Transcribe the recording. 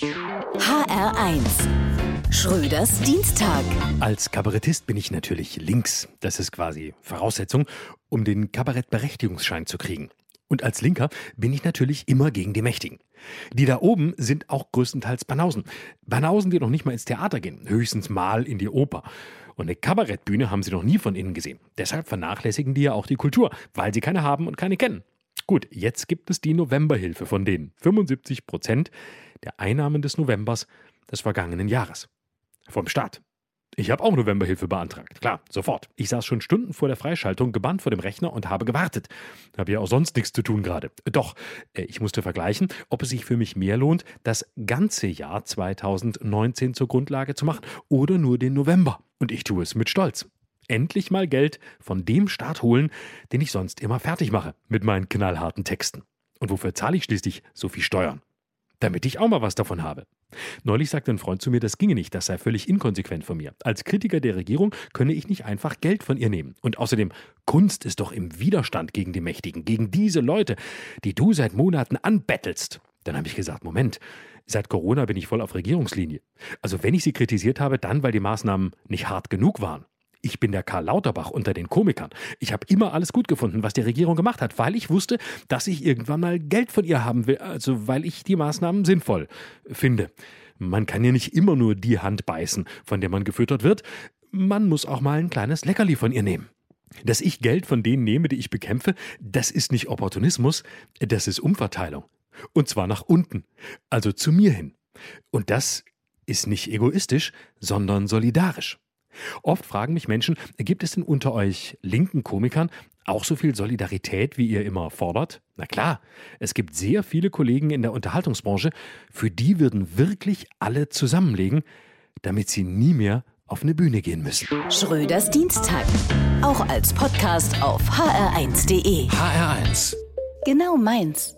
HR1 Schröders Dienstag. Als Kabarettist bin ich natürlich links. Das ist quasi Voraussetzung, um den Kabarettberechtigungsschein zu kriegen. Und als Linker bin ich natürlich immer gegen die Mächtigen. Die da oben sind auch größtenteils Banausen. Banausen, die noch nicht mal ins Theater gehen, höchstens mal in die Oper. Und eine Kabarettbühne haben sie noch nie von innen gesehen. Deshalb vernachlässigen die ja auch die Kultur, weil sie keine haben und keine kennen. Gut, jetzt gibt es die Novemberhilfe von denen. 75 Prozent der Einnahmen des Novembers des vergangenen Jahres. Vom Staat. Ich habe auch Novemberhilfe beantragt. Klar, sofort. Ich saß schon Stunden vor der Freischaltung gebannt vor dem Rechner und habe gewartet. Habe ja auch sonst nichts zu tun gerade. Doch, äh, ich musste vergleichen, ob es sich für mich mehr lohnt, das ganze Jahr 2019 zur Grundlage zu machen oder nur den November. Und ich tue es mit Stolz. Endlich mal Geld von dem Staat holen, den ich sonst immer fertig mache mit meinen knallharten Texten. Und wofür zahle ich schließlich so viel Steuern? damit ich auch mal was davon habe. Neulich sagte ein Freund zu mir, das ginge nicht, das sei völlig inkonsequent von mir. Als Kritiker der Regierung könne ich nicht einfach Geld von ihr nehmen. Und außerdem, Kunst ist doch im Widerstand gegen die Mächtigen, gegen diese Leute, die du seit Monaten anbettelst. Dann habe ich gesagt, Moment, seit Corona bin ich voll auf Regierungslinie. Also wenn ich sie kritisiert habe, dann, weil die Maßnahmen nicht hart genug waren. Ich bin der Karl Lauterbach unter den Komikern. Ich habe immer alles gut gefunden, was die Regierung gemacht hat, weil ich wusste, dass ich irgendwann mal Geld von ihr haben will, also weil ich die Maßnahmen sinnvoll finde. Man kann ja nicht immer nur die Hand beißen, von der man gefüttert wird. Man muss auch mal ein kleines Leckerli von ihr nehmen. Dass ich Geld von denen nehme, die ich bekämpfe, das ist nicht Opportunismus, das ist Umverteilung. Und zwar nach unten, also zu mir hin. Und das ist nicht egoistisch, sondern solidarisch. Oft fragen mich Menschen, gibt es denn unter euch linken Komikern auch so viel Solidarität, wie ihr immer fordert? Na klar, es gibt sehr viele Kollegen in der Unterhaltungsbranche, für die würden wirklich alle zusammenlegen, damit sie nie mehr auf eine Bühne gehen müssen. Schröders Dienstag. Auch als Podcast auf hr1.de. HR1. Genau meins.